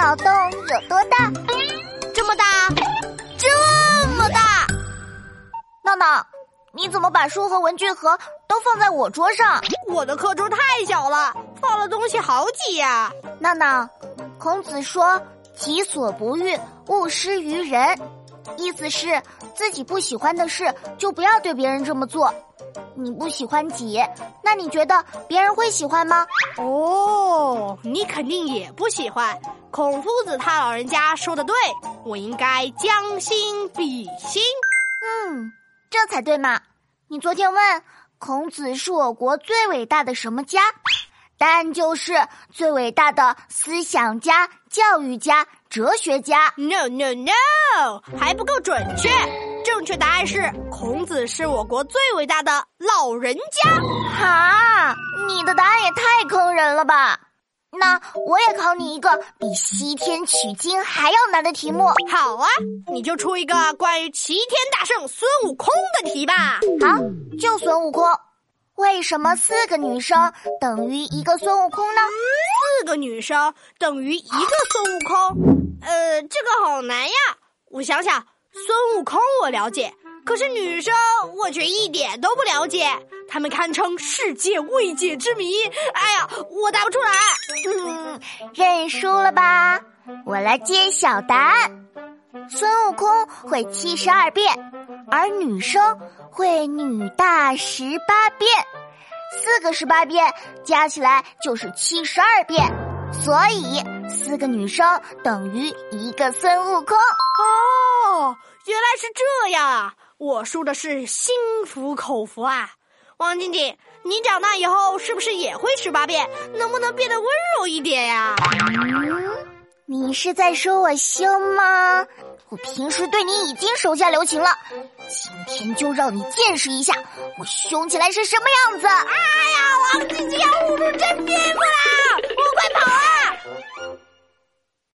脑洞有多大？这么大，这么大！闹闹，你怎么把书和文具盒都放在我桌上？我的课桌太小了，放了东西好挤呀。闹闹，孔子说：“己所不欲，勿施于人。”意思是自己不喜欢的事，就不要对别人这么做。你不喜欢挤，那你觉得别人会喜欢吗？哦，你肯定也不喜欢。孔夫子他老人家说的对，我应该将心比心。嗯，这才对嘛。你昨天问孔子是我国最伟大的什么家，答案就是最伟大的思想家、教育家、哲学家。No no no，还不够准确。正确答案是孔子是我国最伟大的老人家。哈，你的答案也太坑人了吧！那我也考你一个比西天取经还要难的题目。好啊，你就出一个关于齐天大圣孙悟空的题吧。好，就孙悟空。为什么四个女生等于一个孙悟空呢？四个女生等于一个孙悟空？呃，这个好难呀。我想想。孙悟空我了解，可是女生我却一点都不了解。他们堪称世界未解之谜。哎呀，我答不出来。嗯，认输了吧？我来揭晓答案：孙悟空会七十二变，而女生会女大十八变。四个十八变加起来就是七十二变，所以四个女生等于一个孙悟空。哦，原来是这样啊！我说的是心服口服啊。王静静，你长大以后是不是也会十八变？能不能变得温柔一点呀？你是在说我凶吗？我平时对你已经手下留情了，今天就让你见识一下我凶起来是什么样子！哎呀，王静静。